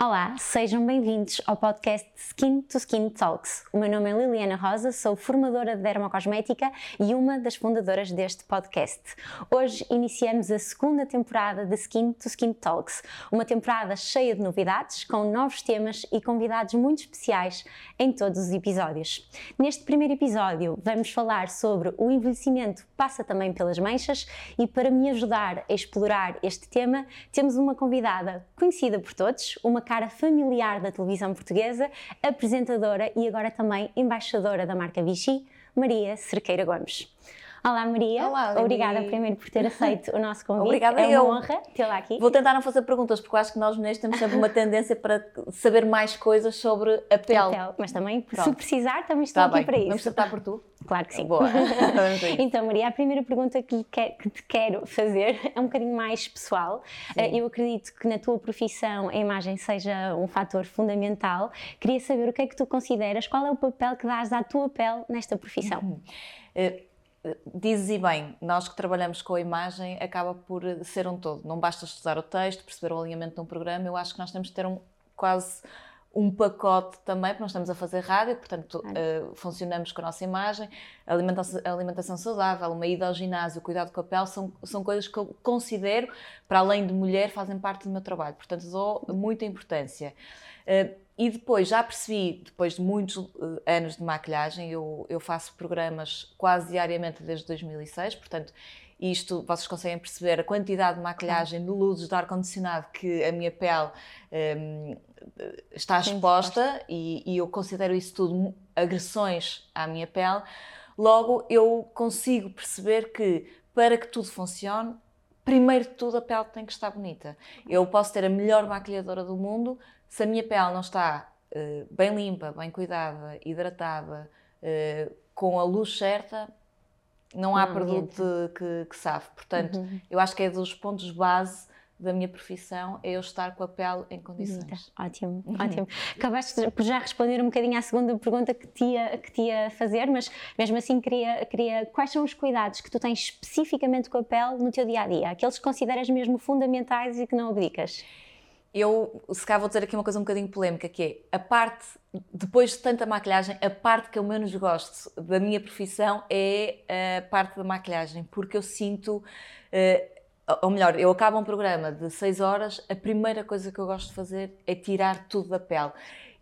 Olá, sejam bem-vindos ao podcast Skin to Skin Talks. O meu nome é Liliana Rosa, sou formadora de dermocosmética e uma das fundadoras deste podcast. Hoje iniciamos a segunda temporada de Skin to Skin Talks, uma temporada cheia de novidades, com novos temas e convidados muito especiais em todos os episódios. Neste primeiro episódio, vamos falar sobre o envelhecimento passa também pelas manchas e para me ajudar a explorar este tema, temos uma convidada conhecida por todos, uma cara familiar da televisão portuguesa, apresentadora e agora também embaixadora da marca Vichy, Maria Cerqueira Gomes. Olá Maria, Olá, obrigada primeiro por ter aceito o nosso convite. Obrigada é uma eu. honra tê-la aqui. Vou tentar não fazer perguntas, porque acho que nós mulheres temos sempre uma tendência para saber mais coisas sobre a pele. Pele, Mas também, se Pronto. precisar, também estou Está aqui bem, para isso. vamos tratar por tu? Claro que sim. Boa. Então, Maria, a primeira pergunta que, que- te quero fazer é um bocadinho mais pessoal. Eh, Eu acredito que na tua profissão a imagem seja um fator fundamental. Queria saber o que é que tu consideras, qual é o papel que dás à tua pele nesta profissão? Eh, eh, Dizes e bem, nós que trabalhamos com a imagem acaba por eh, ser um todo. Não basta estudar o texto, perceber o alinhamento de um programa, eu acho que nós temos de ter um, quase um pacote também, porque nós estamos a fazer rádio, portanto eh, funcionamos com a nossa imagem, alimentação, alimentação saudável, uma ida ao ginásio, cuidado com a pele, são, são coisas que eu considero, para além de mulher, fazem parte do meu trabalho. Portanto, dou muita importância. Eh, e depois, já percebi, depois de muitos eh, anos de maquilhagem, eu, eu faço programas quase diariamente desde 2006, portanto, isto vocês conseguem perceber a quantidade de maquilhagem, de luzes, de ar-condicionado que a minha pele hum, está Sim, exposta e, e eu considero isso tudo agressões à minha pele. Logo, eu consigo perceber que para que tudo funcione, primeiro de tudo a pele tem que estar bonita. Eu posso ter a melhor maquilhadora do mundo, se a minha pele não está eh, bem limpa, bem cuidada, hidratada, eh, com a luz certa, não há produto que, que sabe. Portanto, Uhum. eu acho que é dos pontos base da minha profissão é eu estar com a pele em condições. Ótimo, ótimo. Acabaste por já responder um bocadinho à segunda pergunta que te ia, que te ia fazer, mas mesmo assim queria, queria. Quais são os cuidados que tu tens especificamente com a pele no teu dia a dia? Aqueles que consideras mesmo fundamentais e que não abdicas? Eu, se calhar, vou dizer aqui uma coisa um bocadinho polémica, que é a parte, depois de tanta maquilhagem, a parte que eu menos gosto da minha profissão é a parte da maquilhagem, porque eu sinto, eh, ou melhor, eu acabo um programa de 6 horas, a primeira coisa que eu gosto de fazer é tirar tudo da pele.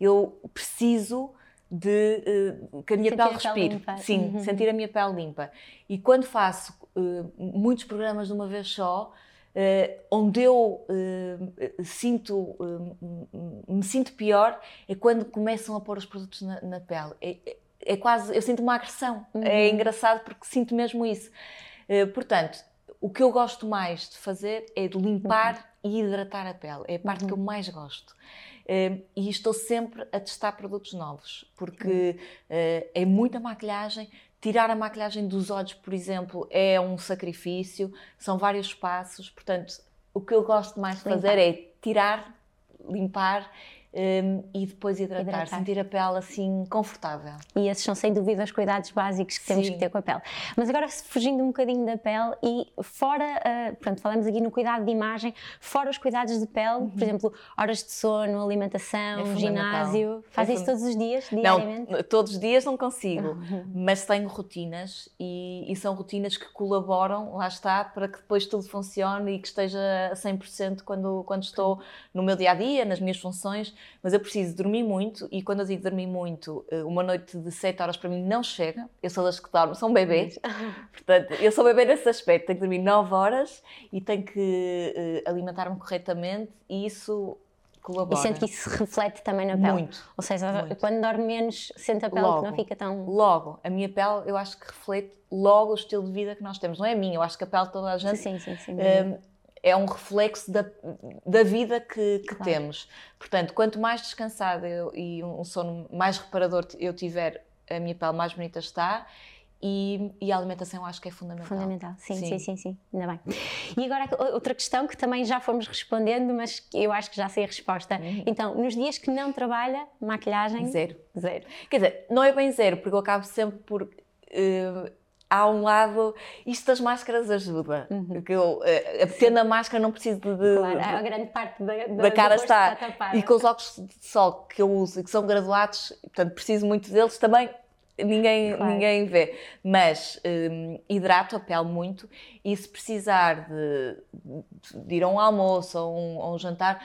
Eu preciso de eh, que a minha Sentir pele a pele respire. limpa. Sim, Uhum. sentir a minha pele limpa. E quando faço eh, muitos programas de uma vez só, onde eu eh, sinto, eh, me sinto pior é quando começam a pôr os produtos na, na pele. É, é- é quase, eu sinto uma agressão. É Uhum. engraçado porque sinto mesmo isso. Eh, portanto, o que eu gosto mais de fazer é de limpar e hidratar a pele. É a parte que eu mais gosto. Eh, e estou sempre a testar produtos novos, porque eh, é muita maquilhagem. Tirar a maquilhagem dos olhos, por exemplo, é um sacrifício, são vários passos. Portanto, o que eu gosto mais de fazer é tirar, limpar eh, e depois hidratar, Hidratar. sentir a pele assim confortável. E esses são sem dúvida os cuidados básicos que temos Sim. que ter com a pele. Mas agora fugindo um bocadinho da pele e fora, ah, pronto, falamos aqui no cuidado de imagem, fora os cuidados de pele, por exemplo, horas de sono, alimentação, Uhum. É ginásio, faz É isso todos os dias, diariamente? Não, todos os dias não consigo, mas tenho rotinas e, e são rotinas que colaboram, lá está, para que depois tudo funcione e que esteja a 100% quando, quando estou no meu dia a dia, nas minhas funções. Mas eu preciso dormir muito e quando eu digo dormir muito, eh, uma noite de 7 horas para mim não chega. Eu sou das que dormem, são bebês. Portanto, eu sou bebê nesse aspecto. Tenho que dormir 9 horas e tenho que eh, alimentar-me corretamente e isso E colabora. sente que isso se reflete também na pele. Muito. Ou seja, Muito. quando dorme menos, sente a pele Logo. que não fica tão. Logo, a minha pele, eu acho que reflete logo o estilo de vida que nós temos. Não é a minha, eu acho que a pele de toda a gente Sim, sim, sim. hum, é um reflexo da, da vida que, que Claro. temos. Portanto, quanto mais descansada eu- e um sono mais reparador eu tiver, a minha pele mais bonita está. e, e, a alimentação acho que é fundamental. Fundamental, sim, sim, sim, sim, sim, ainda bem. E agora outra questão que também já fomos respondendo, mas eu acho que já sei a resposta. Uhum. Então, nos dias que não trabalha, maquilhagem? Zero. Zero. Quer dizer, não é bem zero, porque eu acabo sempre por. Uh, há um lado, isto das máscaras ajuda. Uhum. Que eu, tendo a máscara, não preciso de. de claro, a grande parte da, da, da cara está. E com os óculos de sol que eu uso e que são graduados, portanto, preciso muito deles também ninguém, claro. ninguém vê. Mas um, hidrato a pele muito e se precisar de, de ir a um almoço ou um, ou um jantar,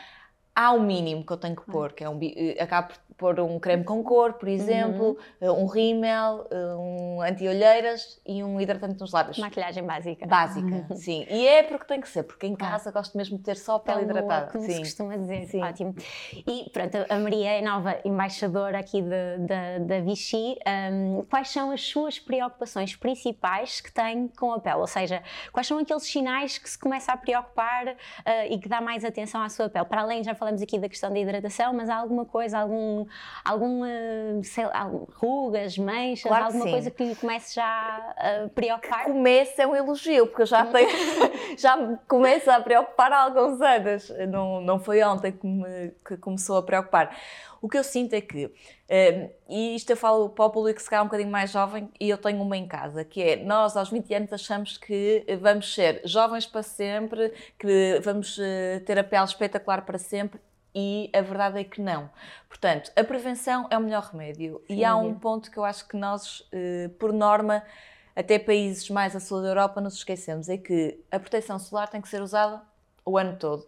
há o mínimo que eu tenho que pôr, que é um, eh, acabo por pôr um creme com cor, por exemplo, uhum. Um rímel, eh, um anti-olheiras e um hidratante nos lábios. Maquilhagem básica. Básica, sim. E é porque tem que ser, porque em casa ah. gosto mesmo de ter só a pele hidratada. Boa, como sim. se costuma dizer. Sim. Ótimo. E pronto, a Maria é nova embaixadora aqui da Vichy. Um, quais são as suas preocupações principais que tem com a pele? Ou seja, quais são aqueles sinais que se começa a preocupar uh, e que dá mais atenção à sua pele? Para além, já falamos aqui da questão da hidratação, mas há alguma coisa, algum alguma, sei lá, rugas, manchas, claro alguma sim. coisa que lhe comece já a preocupar? Comece é um elogio, porque eu já tenho, já me começa a preocupar há alguns anos. Não, não foi ontem que me que começou a preocupar. O que eu sinto é que, uh, e isto eu falo para o público se calhar um bocadinho mais jovem, e eu tenho uma em casa, que é, nós aos 20 anos achamos que vamos ser jovens para sempre, que vamos uh, ter a pele espetacular para sempre, e a verdade é que não. Portanto, a prevenção é o melhor remédio. Sim. E há um ponto que eu acho que nós, eh, por norma, até países mais a sul da Europa, nos esquecemos: é que a proteção solar tem que ser usada o ano todo.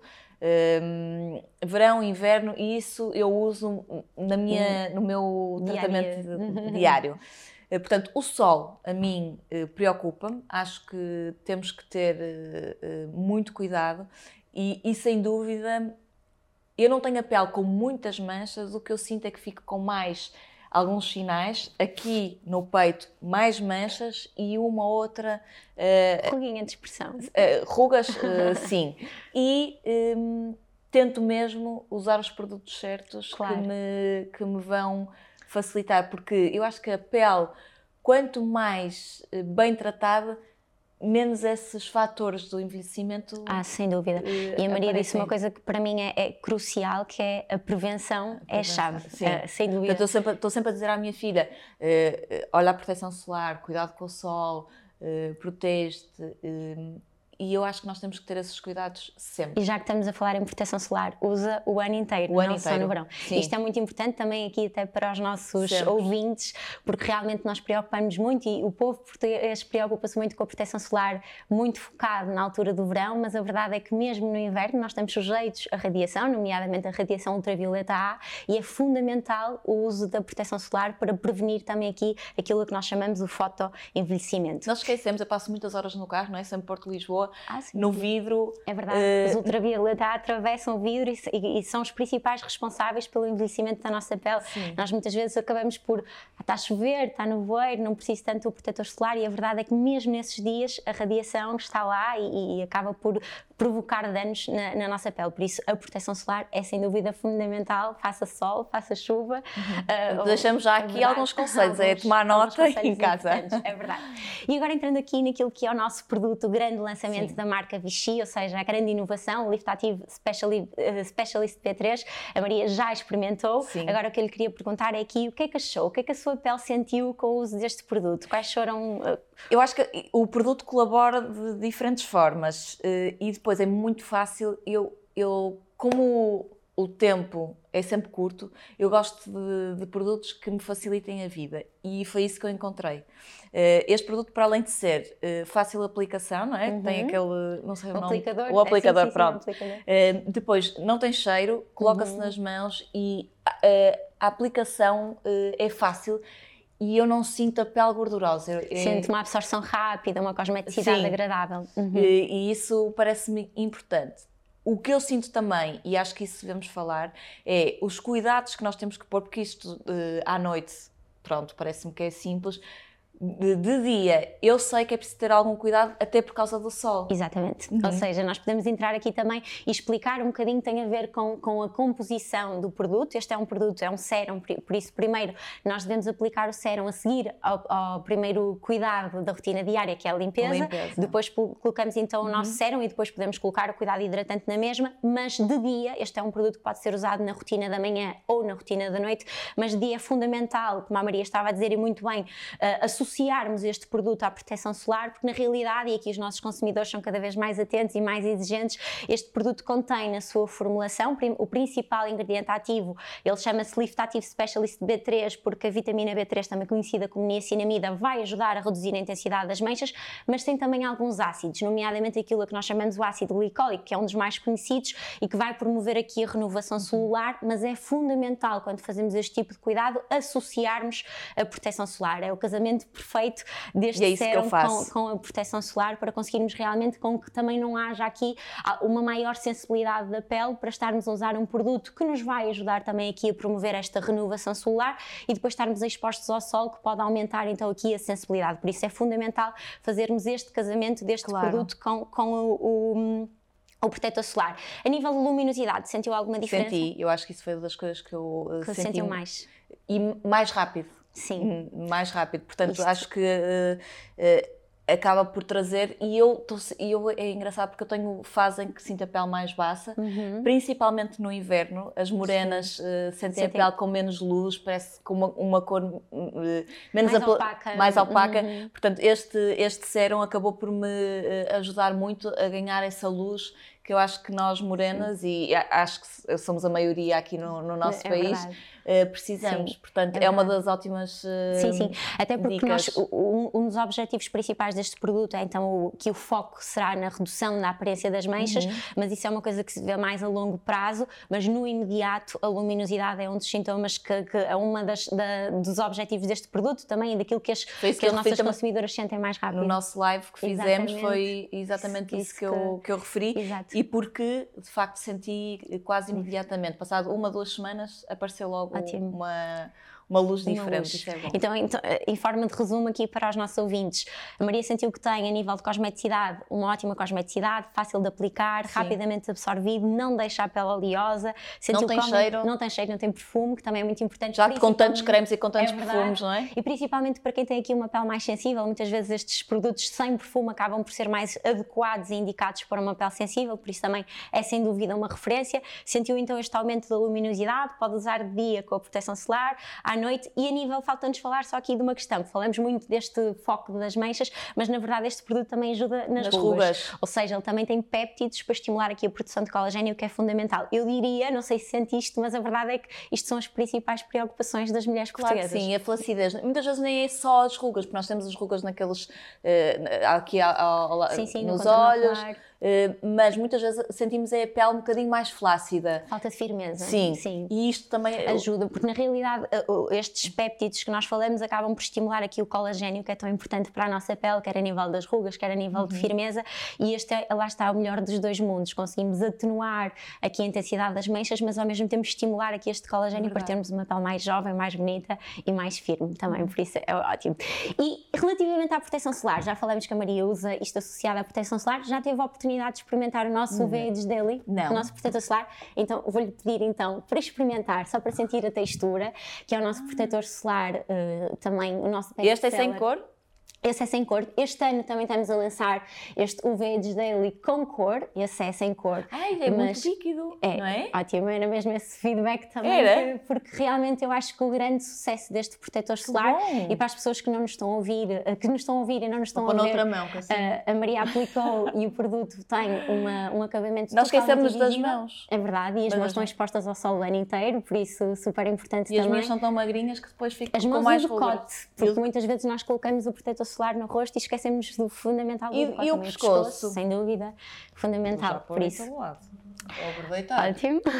Um, verão, inverno, e isso eu uso na minha, no meu tratamento diário. Eh, portanto, o sol a mim eh, preocupa-me, acho que temos que ter muito cuidado. E, e sem dúvida eu não tenho a pele com muitas manchas, o que eu sinto é que fico com mais alguns sinais, aqui no peito mais manchas e uma outra... Uh, Ruguinha de expressão. Uh, rugas, uh, sim. E um, tento mesmo usar os produtos certos claro. que, me, que me vão facilitar, porque eu acho que a pele, quanto mais bem tratada, menos esses fatores do envelhecimento. Ah, sem dúvida. Uh, e a Maria disse uma coisa que para mim é, é crucial, que é a prevenção, a é a chave, sim. Uh, sem dúvida. Estou sempre, estou sempre a dizer à minha filha, uh, olha a proteção solar, cuidado com o sol, uh, protege-te e eu acho que nós temos que ter esses cuidados sempre. E já que estamos a falar em proteção solar, usa o ano inteiro, o não ano inteiro. só no verão. Sim. Isto é muito importante também aqui até para os nossos sempre. ouvintes, porque realmente nós preocupamos muito e o povo português preocupa-se muito com a proteção solar, muito focado na altura do verão, mas a verdade é que mesmo no inverno nós estamos sujeitos à radiação, nomeadamente a radiação ultravioleta A, e é fundamental o uso da proteção solar para prevenir também aqui aquilo que nós chamamos o fotoenvelhecimento. Nós esquecemos, eu passo muitas horas no carro, não é? Sempre Porto Lisboa, ah, sim, no vidro. É verdade, uh... os ultravioleta atravessam o vidro e, e, e, são os principais responsáveis pelo envelhecimento da nossa pele. Sim. Nós muitas vezes acabamos por, ah, está a chover, está no voeiro, não preciso tanto do protetor solar e a verdade é que mesmo nesses dias a radiação está lá e, e acaba por provocar danos na, na, nossa pele. Por isso, a proteção solar é sem dúvida fundamental. Faça sol, faça chuva. Uhum. Uh, Deixamos já aqui é alguns conselhos, alguns, é tomar nota em casa. É verdade. E agora entrando aqui naquilo que é o nosso produto, o grande lançamento Sim. da marca Vichy, ou seja, a grande inovação, o Lift Active Specialist, uh, Specialist P3. A Maria já experimentou. Sim. Agora o que eu lhe queria perguntar é aqui o que é que achou? O que é que a sua pele sentiu com o uso deste produto? Quais foram. Uh... Eu acho que o produto colabora de diferentes formas e depois é muito fácil. Eu, eu como o tempo é sempre curto, eu gosto de, de, produtos que me facilitem a vida e foi isso que eu encontrei. Uh, este produto, para além de ser uh, fácil aplicação, não é? Uhum. Tem aquele, não sei o, o nome, aplicador. o aplicador, é, sim, sim, pronto. Sim, aplicador. Depois, não tem cheiro, coloca-se uhum. nas mãos e a aplicação é fácil e eu não sinto a pele gordurosa. Sinto uma absorção rápida, uma cosmeticidade Sim. agradável. Uhum. E, e, isso parece-me importante. O que eu sinto também, e acho que isso devemos falar, é os cuidados que nós temos que pôr, porque isto uh, à noite, pronto, parece-me que é simples, de, de, dia, eu sei que é preciso ter algum cuidado, até por causa do sol. Exatamente. Uhum. Ou seja, nós podemos entrar aqui também e explicar um bocadinho tem a ver com, com a composição do produto. Este é um produto, é um sérum, por isso, primeiro, nós devemos aplicar o sérum a seguir ao, ao primeiro cuidado da rotina diária, que é a limpeza. limpeza. Depois colocamos então o nosso uhum. sérum e depois podemos colocar o cuidado hidratante na mesma, mas de dia, este é um produto que pode ser usado na rotina da manhã ou na rotina da noite, mas de dia é fundamental, como a Maria estava a dizer e muito bem, uh, associarmos este produto à proteção solar, porque na realidade, e aqui os nossos consumidores são cada vez mais atentos e mais exigentes, este produto contém na sua formulação o principal ingrediente ativo, ele chama-se Lift Active Specialist B3, porque a vitamina B3, também conhecida como niacinamida, vai ajudar a reduzir a intensidade das manchas, mas tem também alguns ácidos, nomeadamente aquilo que nós chamamos o ácido glicólico, que é um dos mais conhecidos e que vai promover aqui a renovação celular, mas é fundamental quando fazemos este tipo de cuidado associarmos a proteção solar. É o casamento perfeito deste é sérum com, com, a proteção solar para conseguirmos realmente com que também não haja aqui ah, uma maior sensibilidade da pele para estarmos a usar um produto que nos vai ajudar também aqui a promover esta renovação solar e depois estarmos expostos ao sol que pode aumentar então aqui a sensibilidade. Por isso é fundamental fazermos este casamento deste claro. produto com, com o, o o protetor solar. A nível de luminosidade, sentiu alguma diferença? Senti, eu acho que isso foi uma das coisas que eu uh, que senti. sentiu mais? E mais rápido. Sim. Mais rápido. Portanto, Isto. acho que uh, uh, acaba por trazer. E eu, tô, eu é engraçado porque eu tenho fase em que sinto a pele mais baça, uhum. principalmente no inverno. As morenas uh, sentem a pele com menos luz, parece com uma, uma cor menos mais opaca. Mais opaca. Uhum. Portanto, este, este sérum acabou por me ajudar muito a ganhar essa luz que eu acho que nós morenas, Sim. e acho que somos a maioria aqui no, no nosso é país, verdade uh, precisamos. Sim, Portanto, é, é, uma das ótimas uh, Sim, sim. Até porque nós, um, um, dos objetivos principais deste produto é então o, que o foco será na redução da aparência das manchas, uhum. mas isso é uma coisa que se vê mais a longo prazo, mas no imediato a luminosidade é um dos sintomas que, que é uma das da, dos objetivos deste produto também e daquilo que as, que, que as nossas consumidoras sentem mais rápido. No nosso live que fizemos exatamente. foi exatamente isso, isso que, eu, que eu referi Exato. e porque de facto senti quase imediatamente, passado uma, duas semanas, apareceu logo Ótimo. uma uma luz diferente. Luz. É então, então, em forma de resumo aqui para os nossos ouvintes, a Maria sentiu que tem, a nível de cosmeticidade, uma ótima cosmeticidade, fácil de aplicar, Sim. rapidamente absorvido, não deixa a pele oleosa. Sentiu não tem como, cheiro. Não tem cheiro, não tem perfume, que também é muito importante. Já com tantos cremes e com tantos é perfumes, não é? E principalmente para quem tem aqui uma pele mais sensível, muitas vezes estes produtos sem perfume acabam por ser mais adequados e indicados para uma pele sensível, por isso também é sem dúvida uma referência. Sentiu então este aumento da luminosidade, pode usar de dia com a proteção solar, à noite e a nível, falta-nos falar só aqui de uma questão, falamos muito deste foco das manchas, mas na verdade este produto também ajuda nas, nas rugas. rugas. Ou seja, ele também tem péptidos para estimular aqui a produção de colagênio, que é fundamental. Eu diria, não sei se sente isto, mas a verdade é que isto são as principais preocupações das mulheres claro portuguesas. sim, a flacidez. Muitas vezes nem é só as rugas, porque nós temos as rugas naqueles, uh, aqui ao, ao, sim, sim, nos no olhos. Eh, mas muitas vezes sentimos a pele um bocadinho mais flácida. Falta de firmeza. Sim. Sim. E isto também ajuda, porque na realidade eh, estes péptidos que nós falamos acabam por estimular aqui o colagênio, que é tão importante para a nossa pele, quer a nível das rugas, quer a nível uhum. de firmeza, e este é, lá está o melhor dos dois mundos. Conseguimos atenuar aqui a intensidade das manchas, mas ao mesmo tempo estimular aqui este colagênio para termos uma pele mais jovem, mais bonita e mais firme também, por isso é ótimo. E relativamente à proteção solar, já falamos que a Maria usa isto associado à proteção solar, já teve a oportunidade oportunidade de experimentar o nosso UV Age Daily, Não. o nosso protetor solar. Então vou-lhe pedir então para experimentar, só para sentir a textura, que é o nosso ah. protetor solar, uh, também o nosso Este é sem cor? Esse é sem cor. Este ano também estamos a lançar este UV Daily com cor. Esse é sem cor. Ai, é muito líquido, é, não é? Ótimo, era mesmo esse feedback também. Era? Porque realmente eu acho que o grande sucesso deste protetor solar e para as pessoas que não nos estão a ouvir, eh, que nos estão a ouvir e não nos estão Vou a outra mão, assim. a, a Maria aplicou e o produto tem uma, um acabamento Nós esquecemos das mãos. É verdade, e as Mas mãos estão expostas ao sol o ano inteiro, por isso super importante e também. E as mãos são tão magrinhas que depois ficam com mais As mãos do decote, porque muitas vezes nós colocamos o protetor solar no rosto e esquecemos do fundamental do e, e o pescoço? pescoço? Sem dúvida, fundamental. Por isso. Vou aproveitar. Ótimo.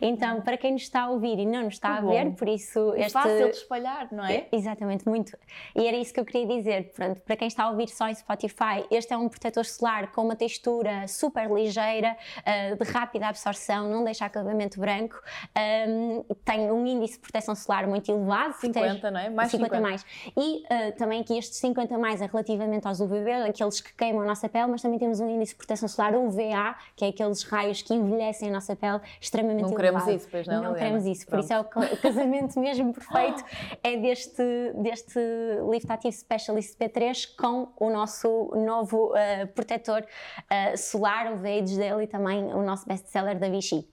Então, para quem nos está a ouvir e não nos está Que a ver, bom. por isso É este... fácil de espalhar, não é? Exatamente, muito. E era isso que eu queria dizer. Pronto, para quem está a ouvir só em Spotify, este é um protetor solar com uma textura super ligeira, ah, de rápida absorção, não deixa acabamento branco, tem um índice de proteção solar muito elevado. 50, não é? Mais 50 50. mais. E ah, também aqui estes 50 mais é relativamente aos UVB, aqueles que queimam a nossa pele, mas também temos um índice de proteção solar UVA, que é aqueles raios que envelhecem a nossa pele extremamente Não elevado. queremos isso, pois não, Não Liliana? queremos isso, por isso é o ca- o casamento mesmo perfeito é deste, deste Lift Active Specialist P3 com o nosso novo ah, protetor ah, solar, o Vage dele e também o nosso best-seller da Vichy.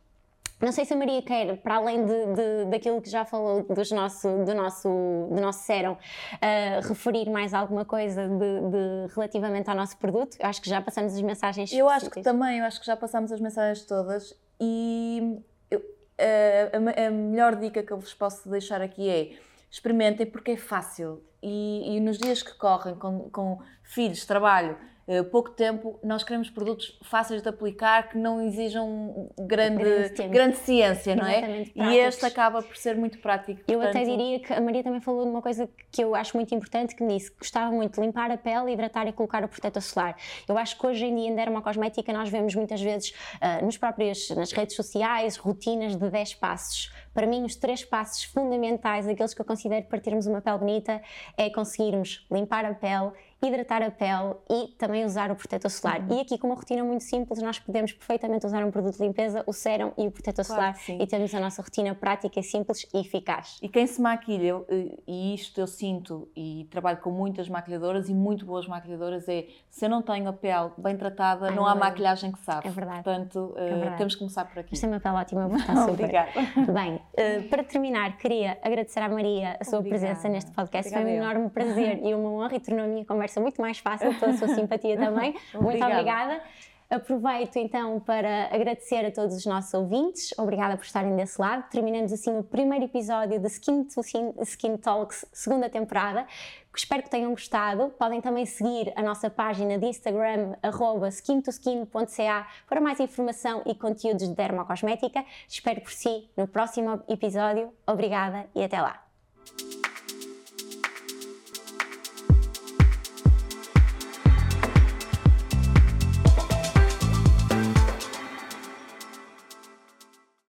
Não sei se a Maria quer, para além de, de- daquilo que já falou dos nosso, do, nosso, do nosso sérum, ah, referir mais alguma coisa de, de- relativamente ao nosso produto. Eu acho que já passamos as mensagens. Eu acho que também, eu acho que já passámos as mensagens todas e eu- a, a a melhor dica que eu vos posso deixar aqui é experimentem porque é fácil e, e nos dias que correm com, com filhos, trabalho, eh, pouco tempo, nós queremos produtos fáceis de aplicar que não exijam grande, Grande ciência, não é? E este acaba por ser muito prático. Eu até portanto- diria que a Maria também falou de uma coisa que eu acho muito importante, que me disse que gostava muito de limpar a pele, hidratar e colocar o protetor solar. Eu acho que hoje em dia em dermocosmética nós vemos muitas vezes ah, nos próprios, nas redes sociais rotinas de 10 passos. Para mim, os três passos fundamentais, aqueles que eu considero para termos uma pele bonita, é conseguirmos limpar a pele, hidratar a pele e também usar o protetor solar. Uhum. E aqui, com uma rotina muito simples, nós podemos perfeitamente usar um produto de limpeza, o sérum e o protetor Claro solar e temos a nossa rotina prática, simples e eficaz. E quem se maquilha, eu- e isto eu sinto, e trabalho com muitas maquilhadoras e muito boas maquilhadoras, é se eu não tenho a pele bem tratada, não há é. maquilhagem que sabe. É verdade. Portanto, eh, verdade. temos que começar por aqui. Mas tem uma pele ótima, vou estar super. Obrigada. Bem, eh, para terminar, queria agradecer à Maria a sua Obrigada. presença neste podcast. Obrigada Foi um eu. enorme prazer e uma honra e tornou a minha conversa muito mais fácil pela sua simpatia também. Muito Obrigada. Aproveito então para agradecer a todos os nossos ouvintes. Obrigada por estarem desse lado. Terminamos assim o primeiro episódio de Skin to Skin, Skin Talks, segunda temporada. Espero que tenham gostado. Podem também seguir a nossa página de Instagram, skintoskin.ca, para mais informação e conteúdos de dermocosmética. Espero por si no próximo episódio. Obrigada e até lá.